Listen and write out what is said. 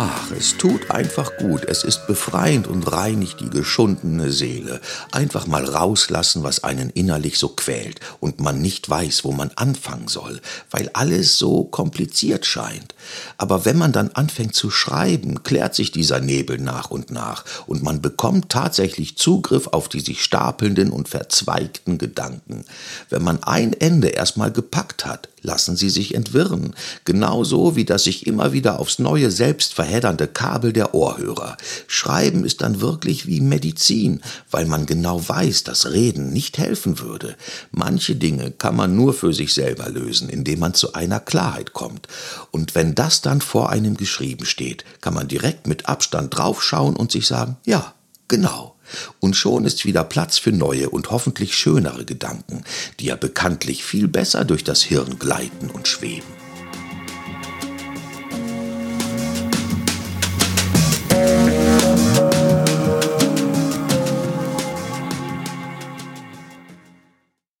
Ach, es tut einfach gut. Es ist befreiend und reinigt die geschundene Seele. Einfach mal rauslassen, was einen innerlich so quält und man nicht weiß, wo man anfangen soll, weil alles so kompliziert scheint. Aber wenn man dann anfängt zu schreiben, klärt sich dieser Nebel nach und nach und man bekommt tatsächlich Zugriff auf die sich stapelnden und verzweigten Gedanken. Wenn man ein Ende erstmal gepackt hat, lassen sie sich entwirren, genauso wie das sich immer wieder aufs neue selbst verheddernde Kabel der Ohrhörer. Schreiben ist dann wirklich wie Medizin, weil man genau weiß, dass Reden nicht helfen würde. Manche Dinge kann man nur für sich selber lösen, indem man zu einer Klarheit kommt. Und wenn das dann vor einem geschrieben steht, kann man direkt mit Abstand draufschauen und sich sagen, ja, genau. Und schon ist wieder Platz für neue und hoffentlich schönere Gedanken, die ja bekanntlich viel besser durch das Hirn gleiten und schweben.